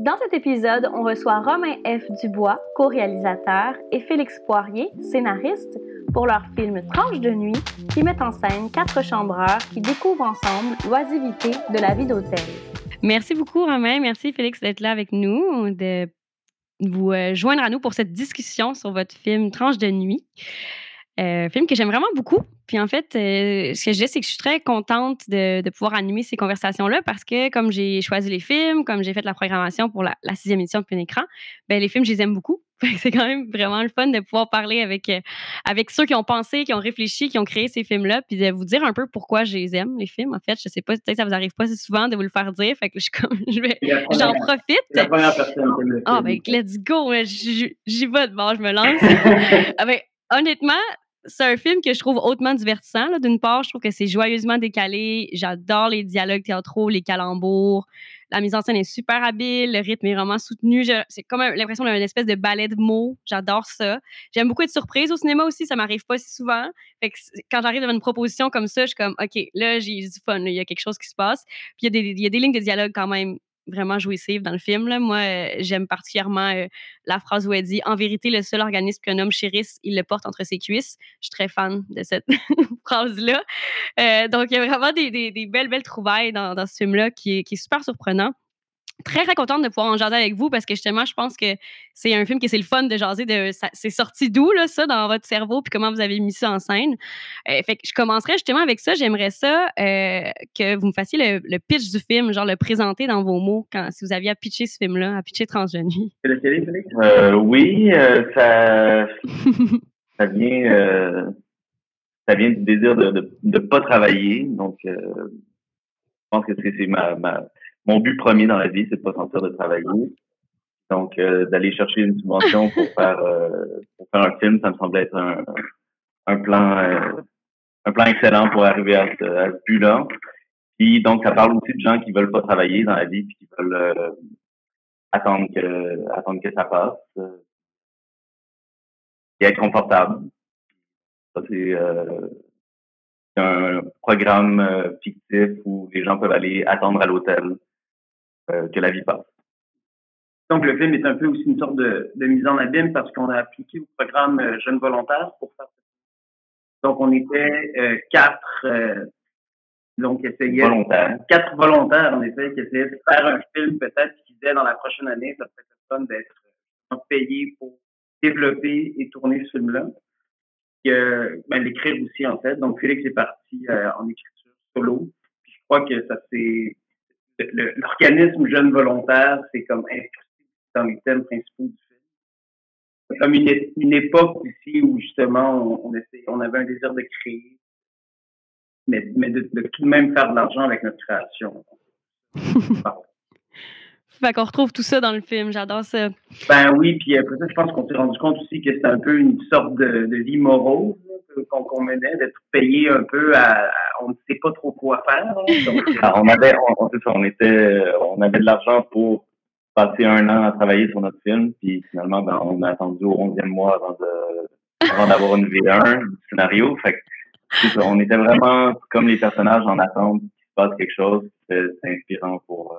Dans cet épisode, on reçoit Romain F. Dubois, co-réalisateur, et Félix Poirier, scénariste, pour leur film Tranche de nuit, qui met en scène quatre chambreurs qui découvrent ensemble l'oisivité de la vie d'hôtel. Merci beaucoup, Romain. Merci, Félix, d'être là avec nous, de vous euh, joindre à nous pour cette discussion sur votre film Tranche de nuit. Euh, film que j'aime vraiment beaucoup. Puis en fait, euh, ce que je dis, c'est que je suis très contente de, pouvoir animer ces conversations-là parce que comme j'ai choisi les films, comme j'ai fait la programmation pour la, sixième édition de Plein Écran, ben, les films, je les aime beaucoup. C'est quand même vraiment le fun de pouvoir parler avec, euh, avec ceux qui ont pensé, qui ont réfléchi, qui ont créé ces films-là, puis de vous dire un peu pourquoi je les aime, les films. En fait, je sais pas, peut-être ça vous arrive pas si souvent de vous le faire dire, fait que je, j'en profite. La première personne Ah, ben, let's go, j'y vais de bord, je me lance. ah, ben, honnêtement, c'est un film que je trouve hautement divertissant. D'une part, je trouve que c'est joyeusement décalé. J'adore les dialogues théâtraux, les calembours. La mise en scène est super habile, le rythme est vraiment soutenu. C'est comme l'impression d'une espèce de ballet de mots. J'adore ça. J'aime beaucoup être surprise au cinéma aussi, ça m'arrive pas si souvent. Quand j'arrive devant une proposition comme ça, je suis comme, OK, là, j'ai du fun, il y a quelque chose qui se passe. Puis il y, y, a des lignes de dialogue quand même vraiment jouissive dans le film. Là. Moi, euh, j'aime particulièrement euh, la phrase où elle dit En vérité, le seul organisme qu'un homme chérisse, il le porte entre ses cuisses. Je suis très fan de cette phrase-là. Euh, donc, il y a vraiment des, des, belles, belles trouvailles dans, dans ce film-là qui, qui est super surprenant très, très contente de pouvoir en jaser avec vous parce que justement, je pense que c'est un film qui c'est le fun de jaser. De, c'est sorti d'où, là, ça, dans votre cerveau, puis comment vous avez mis ça en scène? Euh, fait que je commencerai justement avec ça. J'aimerais ça euh, que vous me fassiez le, pitch du film, genre le présenter dans vos mots, quand, si vous aviez à pitcher ce film-là, à pitcher Transgenie. Euh, oui, ça, ça vient, ça vient du désir de ne pas travailler. Donc, je pense que c'est ma, ma mon but premier dans la vie, c'est de pas sentir de travailler. Donc, euh, d'aller chercher une subvention pour faire euh, un film, ça me semblait être un, un plan euh, un plan excellent pour arriver à ce, but-là. Puis donc, ça parle aussi de gens qui veulent pas travailler dans la vie puis qui veulent attendre que attendre que ça passe et être confortable. Ça c'est un programme fictif où les gens peuvent aller attendre à l'hôtel que la vie passe. Donc, le film est un peu aussi une sorte de, de mise en abîme parce qu'on a appliqué au programme euh, Jeunes volontaires pour faire Donc, on était euh, quatre, euh, donc, essayaient, volontaires. quatre volontaires, en effet, qui essayaient de faire un film peut-être qui disait dans la prochaine année, ça serait fun d'être payé pour développer et tourner ce film-là. Euh, ben, l'écrire aussi, en fait. Donc, Félix est parti en écriture solo. Puis, je crois que ça s'est l'organisme jeune volontaire, c'est comme inscrit dans les thèmes principaux du film. Comme une, une époque aussi où justement on, on avait un désir de créer, mais, mais de, tout de même faire de l'argent avec notre création. fait qu'on retrouve tout ça dans le film, j'adore ça. Ben oui, puis après ça, je pense qu'on s'est rendu compte aussi que c'était un peu une sorte de, de vie morose qu'on menait, d'être payé un peu à, on ne sait pas trop quoi faire. Ah, on avait, on, on, était, on avait de l'argent pour passer un an à travailler sur notre film, puis finalement, ben, on a attendu au 11e mois avant de, avant d'avoir une V1 du scénario. Fait que, on était vraiment comme les personnages en attente qu'il se passe quelque chose. C'est inspirant pour,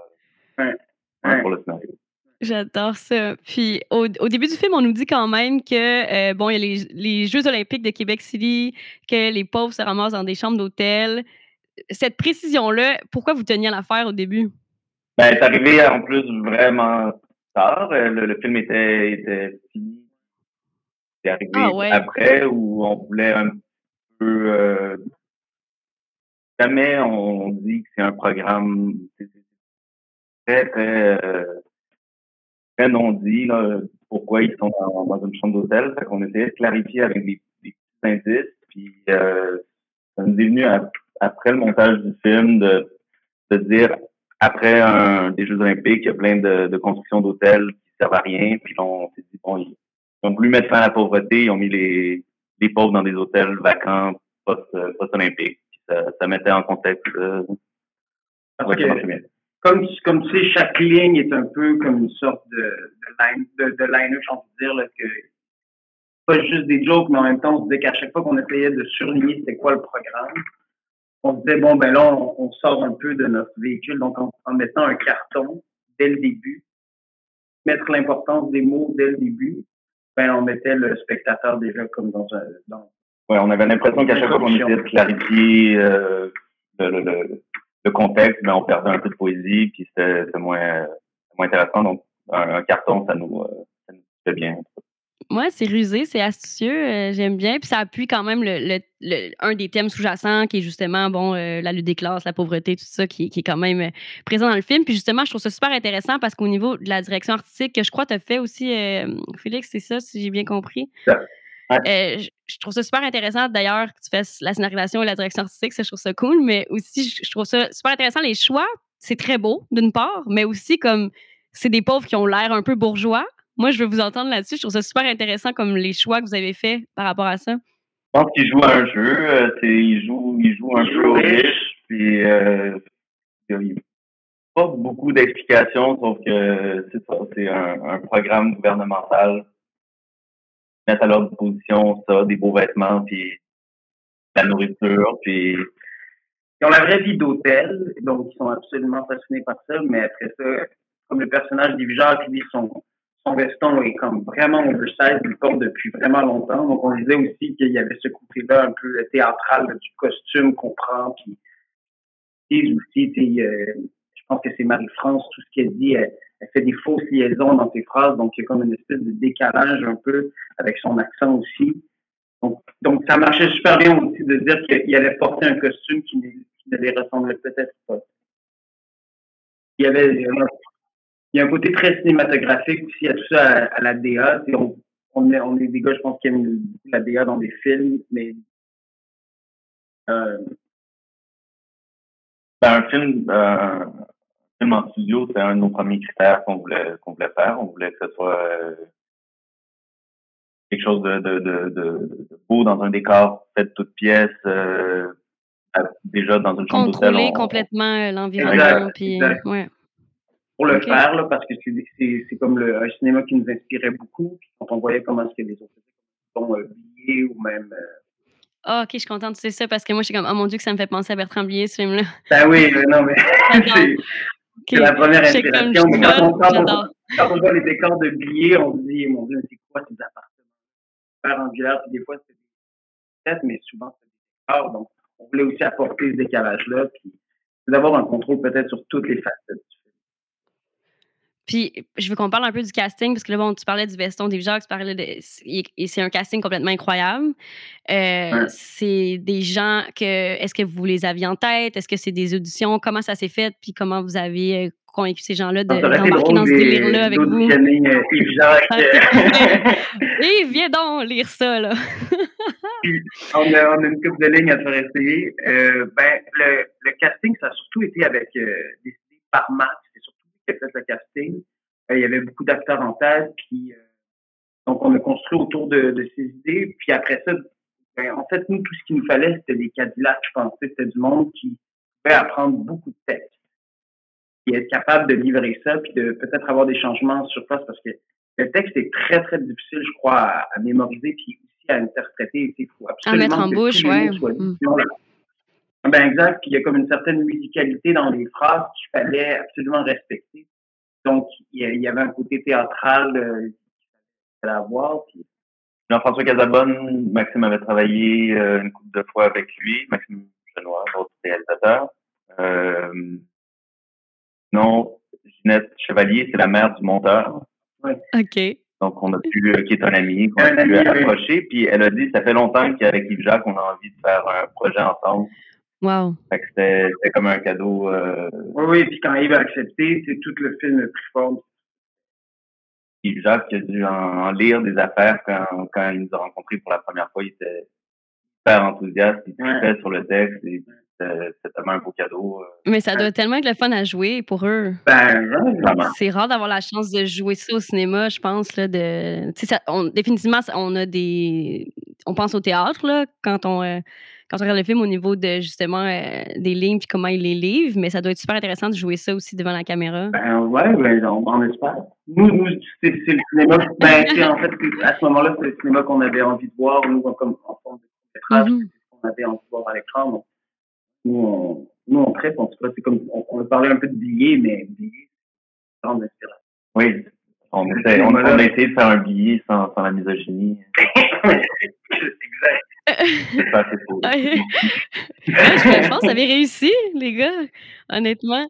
euh, pour le scénario. J'adore ça. Puis au, début du film, on nous dit quand même que euh, bon, il y a les, Jeux olympiques de Québec City, que les pauvres se ramassent dans des chambres d'hôtel. Cette précision-là, pourquoi vous teniez à la faire au début? Ben, c'est arrivé en plus vraiment tard. Euh, le, film était, était fini. C'est arrivé ah, après où on voulait un peu. Euh, jamais on dit que c'est un programme très, très très non dit là, pourquoi ils sont dans, une chambre d'hôtel. Fait qu'on essayait de clarifier avec des, des petits indices. Puis euh, ça nous est venu après le montage du film de, de dire après un, des Jeux olympiques, il y a plein de, de constructions d'hôtels qui servent à rien. Puis on s'est dit, bon, il ont voulu mettre fin à la pauvreté, ils ont mis les, les pauvres dans des hôtels vacants post-olympiques. ça, ça, mettait en contexte. Euh, comme, comme tu sais, chaque ligne est un peu comme une sorte de, de line, de, de line je dire, là, que pas juste des jokes, mais en même temps, on se disait qu'à chaque fois qu'on essayait de surligner c'était quoi le programme, on se disait, bon, ben là, on, sort un peu de notre véhicule, donc en, mettant un carton dès le début, mettre l'importance des mots dès le début, ben, on mettait le spectateur déjà comme dans un... Dans, ouais, on avait l'impression qu'à chaque fois qu'on essayait de clarifier euh, le, le, le, contexte, ben, on perdait un peu de poésie, puis c'était moins, moins intéressant. Donc, un, carton, ça nous, euh, ça nous fait bien. Moi, c'est rusé, c'est astucieux, euh, j'aime bien. Puis ça appuie quand même le, le, un des thèmes sous-jacents qui est justement bon euh, la lutte des classes, la pauvreté, tout ça qui, qui, est quand même euh, présent dans le film. Puis justement, je trouve ça super intéressant parce qu'au niveau de la direction artistique, que je crois que tu as fait aussi, Félix, c'est ça, si j'ai bien compris? Je, trouve ça super intéressant d'ailleurs que tu fasses la scénarisation et la direction artistique, ça, je trouve ça cool, mais aussi je trouve ça super intéressant les choix. C'est très beau d'une part, mais aussi comme c'est des pauvres qui ont l'air un peu bourgeois, moi, je veux vous entendre là-dessus. Je trouve ça super intéressant comme les choix que vous avez faits par rapport à ça. Je pense qu'il joue un jeu. Euh, il, joue, il joue un jeu riche. Puis, euh, il n'y a pas beaucoup d'explications, sauf que. C'est un, programme gouvernemental. À leur disposition ça, des beaux vêtements, puis la nourriture, puis ils ont la vraie vie d'hôtel, donc ils sont absolument fascinés par ça, mais après ça, comme le personnage des qui dit son, son veston est comme vraiment oversize, il porte depuis vraiment longtemps. Donc, on disait aussi qu'il y avait ce côté-là un peu théâtral du costume qu'on prend. Puis, aussi, euh, je pense que c'est Marie-France, tout ce qu'elle dit, elle, fait des fausses liaisons dans ses phrases. Donc, il y a comme une espèce de décalage un peu avec son accent aussi. Donc, donc ça marchait super bien aussi de dire qu'il allait porter un costume qui, ne les ressemblait peut-être pas. Il y avait il y a un côté très cinématographique aussi à tout ça à, la DA. On, est, on est des gars, je pense, qui aiment la DA dans des films, mais euh, ben, un film, euh, film en studio, c'est un de nos premiers critères qu'on voulait qu'on voulait faire. On voulait que ce soit euh, quelque chose de, de, de, de, beau dans un décor fait de toutes pièces. Euh, déjà dans une chambre d'hôtel. Contrôler complètement l'environnement. Puis, ouais pour le faire, là, parce que c'est comme le, un cinéma qui nous inspirait beaucoup. Puis quand on voyait comment est-ce que les autres comme Billet ou même. Euh... Oh, ok, je suis contente tu sais ça parce que moi, je suis comme, oh mon Dieu, que ça me fait penser à Bertrand Blier, ce film-là. Ben oui, non, mais c'est la première inspiration. Mais quand, on, quand, on, quand, on, voit les décors de Billet, on se dit, mon Dieu, c'est quoi ces appartements? Super angulaire, puis des fois, c'est des têtes, mais souvent, c'est des décors. Donc, on voulait aussi apporter ce décalage-là, puis d'avoir un contrôle peut-être sur toutes les facettes puis, je veux qu'on parle un peu du casting, parce que là, bon, tu parlais du veston des gens, tu parlais de. Et c'est un casting complètement incroyable. Euh, c'est des gens que. Est-ce que vous les aviez en tête? Est-ce que c'est des auditions? Comment ça s'est fait? Puis comment vous avez euh, convaincu ces gens-là d'embarquer dans ce délire-là avec vous? Euh, Yves Jacques. Viens donc lire ça, là. on, a, on, a, une couple de lignes à te faire essayer. ben, le, le, casting, ça a surtout été avec des par match fait le casting. Il y avait beaucoup d'acteurs en tête, puis euh, donc on a construit autour de, ces idées. Puis après ça, ben, en fait, nous, tout ce qu'il nous fallait, c'était des Cadillacs, je pensais. C'était du monde qui pouvait apprendre beaucoup de textes, qui est capable de livrer ça, puis de peut-être avoir des changements sur place, parce que le texte est très, très difficile, je crois, à, mémoriser, puis aussi à interpréter. Il faut absolument à mettre en bouche, ouais. Ben exact. Puis il y a comme une certaine musicalité dans les phrases qu'il fallait absolument respecter. Donc il y avait un côté théâtral euh, qu'il fallait avoir. Jean-François Casabonne, Maxime avait travaillé euh, une couple de fois avec lui, Maxime Genois, l'autre réalisateur. Euh, non, Ginette Chevalier, c'est la mère du monteur. Ouais. OK. Donc, on a pu, euh, qui est un ami, qu'on a pu approcher. Puis elle a dit, ça fait longtemps qu'avec Yves Jacques, on a envie de faire un projet ensemble. Wow. c'était comme un cadeau. Euh... Oui, oui, puis quand Yves a accepté, c'est tout le film plus fort. Yves Jacques a dû en, lire des affaires quand, quand il nous a rencontrés pour la première fois. Il était super enthousiaste, il tripait sur le texte. Et c'est tellement un beau cadeau. Mais ça doit tellement être le fun à jouer pour eux. Ben, c'est rare d'avoir la chance de jouer ça au cinéma, je pense. Là, de, ça, on, définitivement, on a des. On pense au théâtre là, quand on. Quand on regarde le film au niveau de justement des lignes puis comment ils les livrent, mais ça doit être super intéressant de jouer ça aussi devant la caméra. Ben ouais, ben, on, on espère. Nous, nous c'est le cinéma. Ben, en fait, à ce moment-là, c'est le cinéma qu'on avait envie de voir, nous, comme en forme de métrage, qu'on avait envie de voir à l'écran nous, on, nous, on traite, en tout cas, c'est comme, on, on a parlé un peu de billets, mais billets, c'est grande inspiration. Oui, on, essaie, on, a essayé de faire un billet sans, sans la misogynie. exact. C'est pas assez faux. je pense que ça avait réussi, les gars, honnêtement.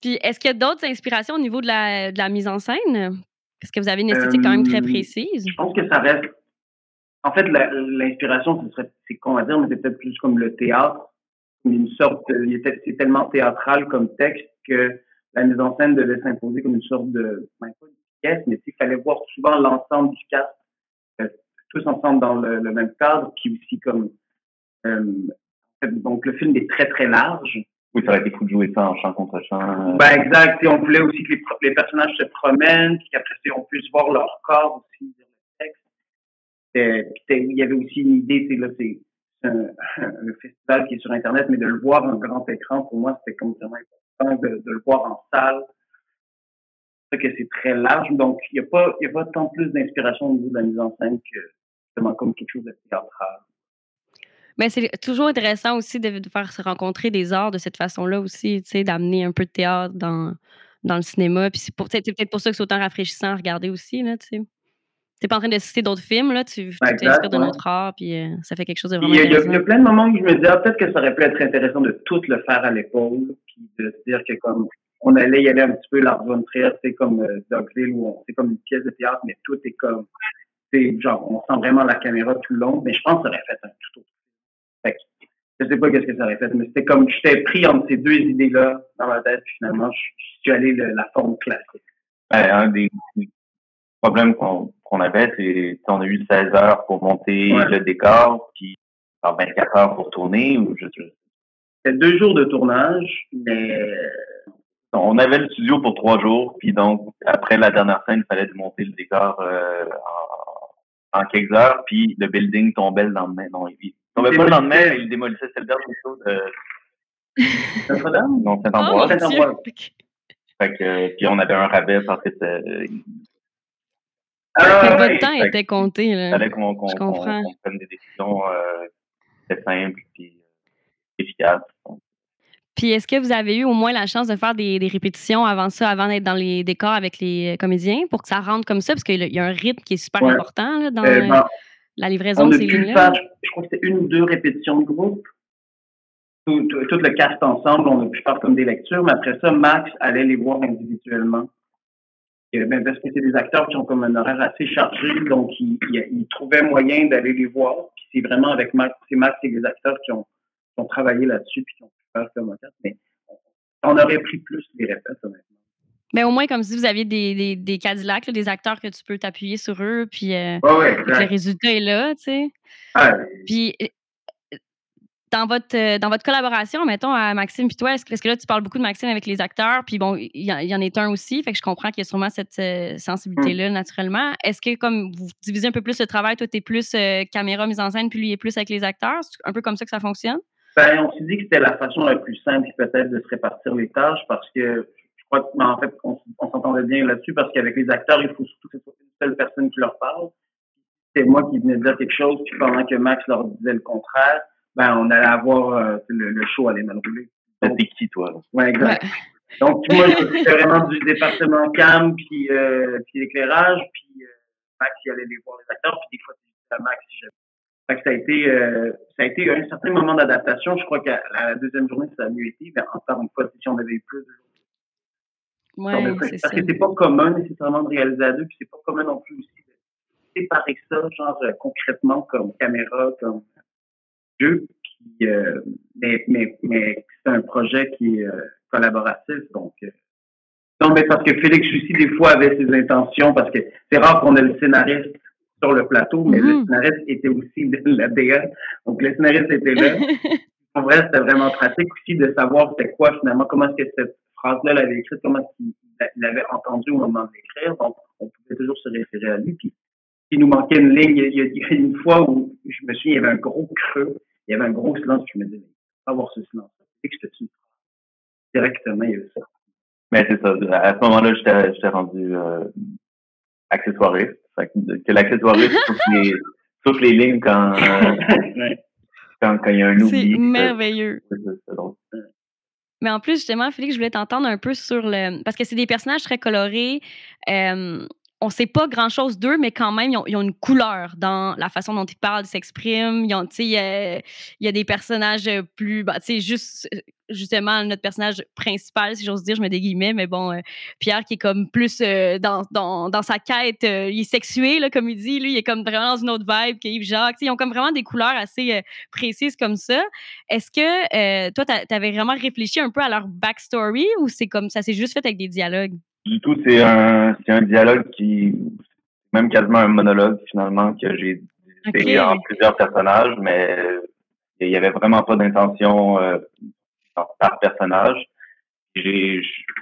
Puis, est-ce qu'il y a d'autres inspirations au niveau de la, de la mise en scène? Est-ce que vous avez une esthétique quand même très précise? Je pense que ça reste. En fait, l'inspiration, c'est qu'on va dire, mais c'est peut-être plus comme le théâtre une sorte, c'est tellement théâtral comme texte que la mise en scène devait s'imposer comme une sorte de, ben, pas une pièce, mais il fallait voir souvent l'ensemble du cast, euh, tous ensemble dans le, même cadre, qui aussi comme, euh, donc le film est très très large. Oui, ça aurait été fou de jouer ça en chant contre chant. Ben exact. Et on voulait aussi que les, les personnages se promènent, puis qu'après on puisse voir leur corps aussi dans le texte. il y avait aussi une idée, c'est là, c'est un, festival qui est sur Internet, mais de le voir en grand écran, pour moi, c'était comme vraiment important de, le voir en salle. C'est que c'est très large, donc il n'y a, pas, a pas tant plus d'inspiration au niveau de la mise en scène que justement comme quelque chose de théâtral. Mais c'est toujours intéressant aussi de, faire se rencontrer des arts de cette façon-là aussi, d'amener un peu de théâtre dans, dans le cinéma. Puis c'est peut-être pour ça que c'est autant rafraîchissant à regarder aussi, là, tu sais t'es pas en train de citer d'autres films, là, tu t'inspires de notre art, puis euh, ça fait quelque chose de vraiment il y, a. Il y a plein de moments où je me disais, ah, peut-être que ça aurait pu être intéressant de tout le faire à l'épaule, puis de se dire que comme on allait y aller un petit peu l'art von Trier, c'est comme euh, Dogville, où c'est comme une pièce de théâtre, mais tout est comme, c'est genre, on sent vraiment la caméra tout le long, mais je pense que ça aurait fait un tout autre fait que, je sais pas qu'est-ce que ça aurait fait, mais c'était comme, j'étais pris entre ces deux idées-là dans ma tête, puis finalement, je, suis allé le, la forme classique. un des problèmes qu'on qu'on avait, c'est on a eu 16 heures pour monter le décor, puis 24 heures pour tourner. Ou je, C'était deux jours de tournage, mais on avait le studio pour trois jours, puis donc après la dernière scène, il fallait démonter le décor euh, en, quelques heures, puis le building tombait le lendemain. Non, il tombait pas le lendemain, il démolissait. C'était le dernier show de Saint-Dame? Non, Saint-Ambroise. Oh, fait que, puis on avait un rabais parce que ah, votre temps était compté. Là. Il fallait qu'on prenne des décisions euh, simples et euh, efficaces. Puis est-ce que vous avez eu au moins la chance de faire des, des répétitions avant ça, avant d'être dans les décors avec les comédiens, pour que ça rentre comme ça? Parce qu'il y a un rythme qui est super important là, dans euh, ben, la livraison de ces lignes-là. Je crois que c'était une ou deux répétitions de groupe. Tout, tout, le cast ensemble, on a pu faire comme des lectures, mais après ça, Max allait les voir individuellement. Ben, parce que c'est des acteurs qui ont comme un horaire assez chargé, donc ils, ils, trouvaient moyen d'aller les voir. Puis c'est vraiment avec Max, c'est Max et les acteurs qui ont, qui ont travaillé là-dessus puis qui ont pu faire comme ça. Mais on aurait pris plus les répètes, honnêtement. Mais au moins, comme si vous aviez des, des, des Cadillacs, des acteurs que tu peux t'appuyer sur eux, puis euh, le résultat est là, tu sais. Puis dans votre, euh, dans votre collaboration, mettons, à Maxime puis toi, est-ce que, là, tu parles beaucoup de Maxime avec les acteurs, puis bon, il y, en est un aussi, fait que je comprends qu'il y a sûrement cette euh, sensibilité-là, mmh. naturellement. Est-ce que, comme vous divisez un peu plus le travail, toi, tu es plus euh, caméra, mise en scène, puis lui est plus avec les acteurs? C'est un peu comme ça que ça fonctionne? Ben, on s'est dit que c'était la façon la plus simple, peut-être, de se répartir les tâches, parce que je crois que, en fait, on, s'entendait bien là-dessus, parce qu'avec les acteurs, il faut surtout que ce soit une seule personne qui leur parle. C'est moi qui venais de dire quelque chose, puis pendant que Max leur disait le contraire, ben, on allait avoir euh, le, show allait mal rouler. C'était qui, toi? Oui, exact. Donc, moi, c'était vraiment du département cam, puis, euh, puis éclairage, puis euh, Max, il allait les voir les acteurs, puis des fois, c'était Max, si fait que ça a été, euh, ça a été un certain moment d'adaptation. Je crois qu'à la deuxième journée, ça a mieux été. Mais encore une fois, si on avait eu plus de jours. Ouais, parce ça. que c'est pas commun nécessairement de réaliser à deux, puis c'est pas commun non plus aussi de séparer ça, genre concrètement comme caméra, comme euh, mais, mais, mais c'est un projet qui est euh, collaboratif. Donc, euh, non, mais parce que Félix aussi, des fois, avait ses intentions, parce que c'est rare qu'on ait le scénariste sur le plateau, mais le mm-hmm. scénariste était aussi la DA. Donc, le scénariste était là. en vrai, c'était vraiment pratique aussi de savoir c'était quoi finalement, comment est-ce que cette phrase-là l'avait écrite, comment est-ce qu'il l'avait entendue au moment de l'écrire. Donc, on pouvait toujours se référer à lui. Puis, il nous manquait une ligne. Il y a, une fois où je me souviens, il y avait un gros creux, il y avait un gros silence. Je me disais, mais avoir ce silence. C'est que une phrase. Directement, il y avait ça. Mais c'est ça. À ce moment-là, j'étais rendu euh, accessoiriste. Que l'accessoiriste souffle les, les lignes quand, euh, quand, quand, il y a un oubli. C'est merveilleux. Mais en plus, justement, Félix, je voulais t'entendre un peu sur le. Parce que c'est des personnages très colorés. Euh, on sait pas grand-chose d'eux, mais quand même, ils ont, une couleur dans la façon dont ils parlent, s'expriment. Il y, a des personnages plus... Bah, juste, justement, notre personnage principal, si j'ose dire, je mets des mais bon, euh, Pierre qui est comme plus euh, dans, dans, sa quête, euh, il est sexué, là, comme il dit. Lui, il est comme vraiment dans une autre vibe qu'Yves Jacques. ils ont comme vraiment des couleurs assez précises comme ça. Est-ce que toi, tu avais vraiment réfléchi un peu à leur backstory ou c'est comme ça s'est juste fait avec des dialogues? Du tout. C'est un, c'est un dialogue qui, même quasiment un monologue finalement que j'ai okay. en plusieurs personnages, mais il y avait vraiment pas d'intention euh, par personnage. J'ai,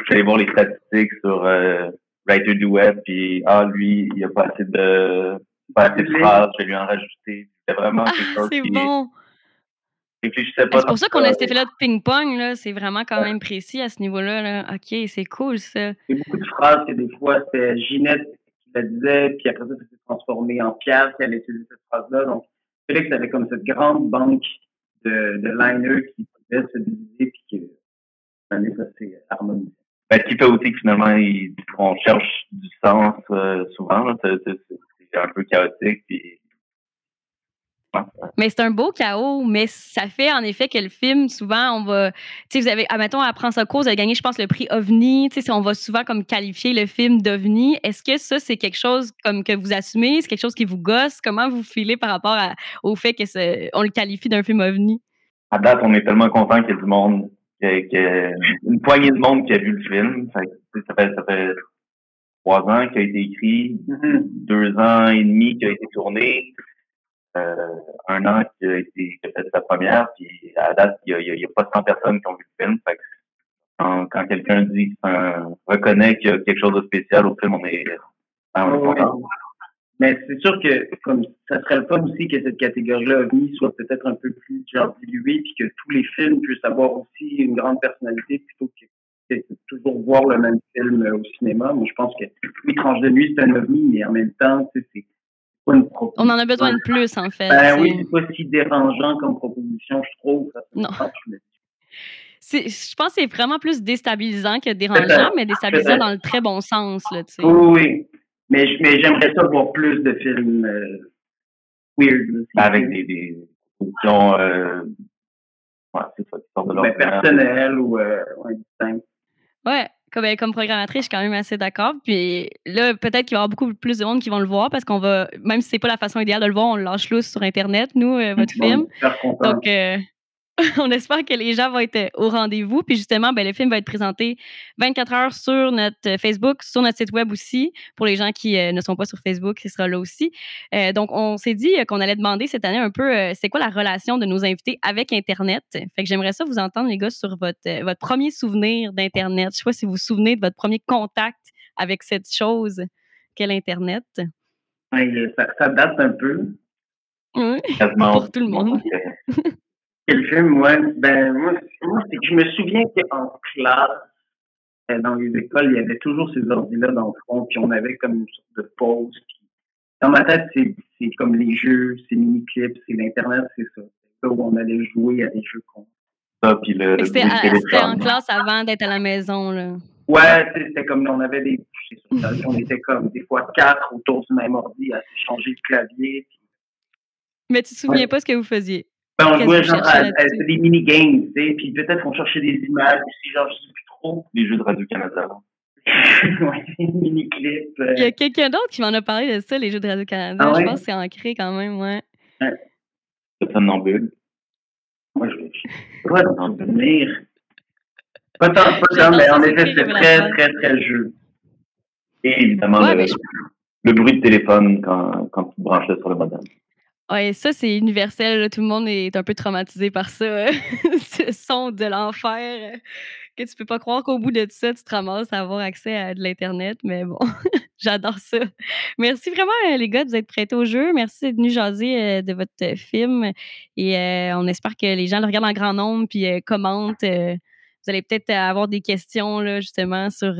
j'allais voir les statistiques sur euh, Writer du Web, puis ah lui, il y a pas assez de pas assez de phrases, je vais lui en rajouter. C'était vraiment quelque ah, chose c'est bon. C'est pour ça qu'on a cet effet-là de ping-pong, c'est vraiment quand même précis à ce niveau-là. Là. OK, c'est cool ça. Il y a beaucoup de phrases que des fois, c'était Ginette qui la disait, puis après ça, ça s'est transformé en Pierre qui allait utiliser cette phrase-là. Donc, Félix avait comme cette grande banque de, de liners qui pouvaient se diviser, puis que ça s'est harmonisé. Ben, ce qui fait aussi que finalement, on cherche du sens euh, souvent. C'est un peu chaotique, puis mais c'est un beau chaos, mais ça fait en effet que le film, souvent, on va. Tu sais, vous avez, admettons, à prendre sa cause, vous avez gagné, je pense, le prix OVNI. Tu sais, on va souvent comme qualifier le film d'OVNI. Est-ce que ça, c'est quelque chose comme que vous assumez? C'est quelque chose qui vous gosse? Comment vous filez par rapport au fait que on le qualifie d'un film OVNI? À date, on est tellement content qu'il y ait du monde, qu'il y ait une poignée de monde qui a vu le film. Ça fait, ça fait trois ans qu'il a été écrit, mm-hmm. deux ans et demi qu'il a été tourné. Euh, un an qui a, été, qui a fait sa première, puis à date, il n'y a, pas 100 personnes qui ont vu le film. Fait quand, quand quelqu'un dit, un, reconnaît qu'il y a quelque chose de spécial au film, on est, Mais c'est sûr que comme ça serait le fun aussi que cette catégorie-là OVNI soit peut-être un peu plus genre diluée, puis que tous les films puissent avoir aussi une grande personnalité plutôt que, que toujours voir le même film au cinéma. Moi, je pense que oui, Tranche de nuit, c'est un OVNI, mais en même temps, c'est on en a besoin de plus, en fait. Ben oui, c'est pas si dérangeant comme proposition, je trouve. Non. je pense que c'est vraiment plus déstabilisant que dérangeant, mais déstabilisant dans le très bon sens. Là, oui, mais, mais j'aimerais ça voir plus de films euh, weird. Avec des, des options euh, ouais, de ben, personnelles ou euh, ouais, distinctes. Ouais, comme, ben, comme programmatrice, je suis quand même assez d'accord. Puis là, peut-être qu'il va y avoir beaucoup plus de monde qui vont le voir parce qu'on va, même si c'est pas la façon idéale de le voir, on le lâche lousse sur Internet, nous, euh, votre film. Donc, euh, on espère que les gens vont être euh, au rendez-vous. Puis justement, ben, le film va être présenté 24 heures sur notre euh, Facebook, sur notre site web aussi. Pour les gens qui euh, ne sont pas sur Facebook, ce sera là aussi. donc, on s'est dit qu'on allait demander cette année un peu c'est quoi la relation de nos invités avec Internet? Fait que j'aimerais ça vous entendre, les gars, sur votre, votre premier souvenir d'Internet. Je sais pas si vous vous souvenez de votre premier contact avec cette chose qu'est l'Internet. ça, date un peu. Oui, pour tout le monde. Quel film, moi? Ben, moi, c'est que je me souviens qu'en classe, euh, dans les écoles, il y avait toujours ces ordi-là dans le fond, puis on avait comme une sorte de pause. dans ma tête, c'est comme les jeux, c'est mini-clips, c'est l'Internet, c'est ça. C'est ça où on allait jouer à des jeux con. Ça, puis le. C'était en classe avant d'être à la maison, là. Ouais, c'était comme on avait des. on était comme des fois quatre autour du même ordi à changer de clavier. Mais tu te souviens pas ce que vous faisiez? Ben, on jouait genre à, des mini-games, tu sais, puis peut-être qu'on cherchait des images aussi, genre, je sais plus trop. Les jeux de Radio-Canada. ouais, mini-clips. Euh. Il y a quelqu'un d'autre qui m'en a parlé de ça, les jeux de Radio-Canada. Ah je pense que c'est ancré quand même, ouais. ouais. C'est somnambule. Moi, je vais t'en souvenir. Pas tant, pas tant, mais en effet, c'était très, très, très jeu. Et évidemment, le, le, bruit de téléphone quand, quand tu branchais sur le modem. Ouais, ça, c'est universel. Tout le monde est un peu traumatisé par ça. Ce son de l'enfer. Que tu peux pas croire qu'au bout de ça, tu te ramasses à avoir accès à de l'Internet. Mais bon, j'adore ça. Merci vraiment, les gars, de vous être prêtés au jeu. Merci d'être venus jaser de votre film. Et on espère que les gens le regardent en grand nombre puis commentent. vous allez peut-être avoir des questions, là, justement, sur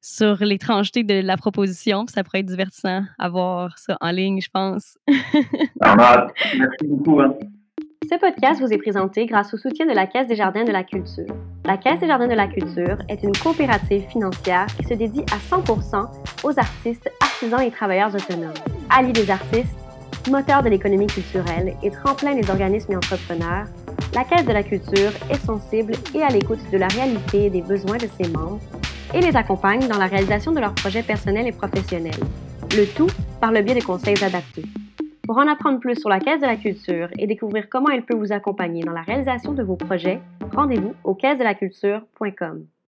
sur l'étrangeté de la proposition. Ça pourrait être divertissant à voir ça en ligne, je pense. Merci beaucoup. Hein. Ce podcast vous est présenté grâce au soutien de la Caisse des Jardins de la Culture. La Caisse des Jardins de la Culture est une coopérative financière qui se dédie à 100 aux artistes, artisans et travailleurs autonomes. Alliés des artistes, moteur de l'économie culturelle et tremplin des organismes et entrepreneurs, la Caisse de la Culture est sensible et à l'écoute de la réalité et des besoins de ses membres et les accompagne dans la réalisation de leurs projets personnels et professionnels. Le tout par le biais de conseils adaptés. Pour en apprendre plus sur la Caisse de la Culture et découvrir comment elle peut vous accompagner dans la réalisation de vos projets, rendez-vous au caisse de la culture.com.